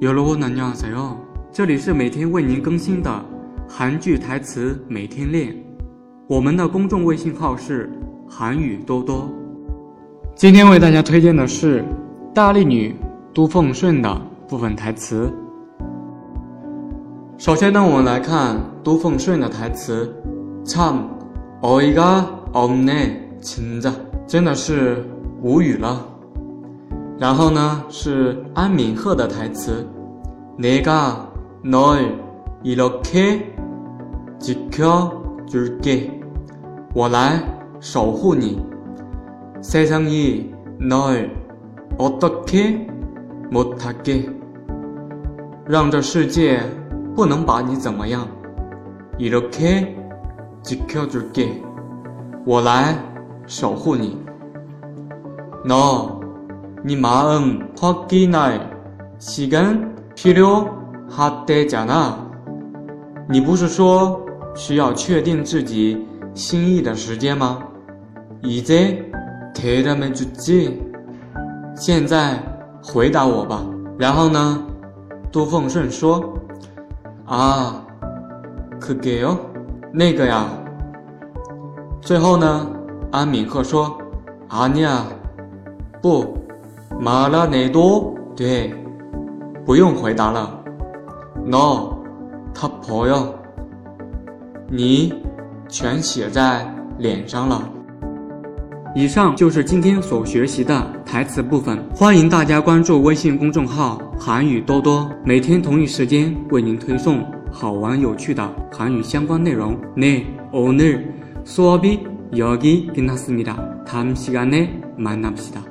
여러분안녕하세요，这里是每天为您更新的韩剧台词每天练。我们的公众微信号是韩语多多。今天为大家推荐的是大力女都奉顺的部分台词。首先呢，我们来看都奉顺的台词：참어이가없네진 짜， 真的是无语了。 然后呢，是安敏赫的台词：내가널이렇게지켜줄 게， 我来守护你。세상이널어떻게못하 게， 让这世界。不能把你怎么样？이렇게지켜줄 게， 我来守护你。너 네마음확인할시간필요하대잖 아。 你不是说需要确定自己心意的时间吗？이제대답해주 지。 现在回答我吧。然后呢？杜奉顺说。啊，可给哦，那个呀。最后呢，安敏赫说：“阿尼亚，不， 马拉内多，对，不用回答了。No，他朋友，你全写在脸上了。”以上就是今天所学习的台词部分，欢迎大家关注微信公众号“韩语多多”，每天同一时间为您推送好玩有趣的韩语相关内容。네오늘수업이여기끝났습니다다음시간에만납시다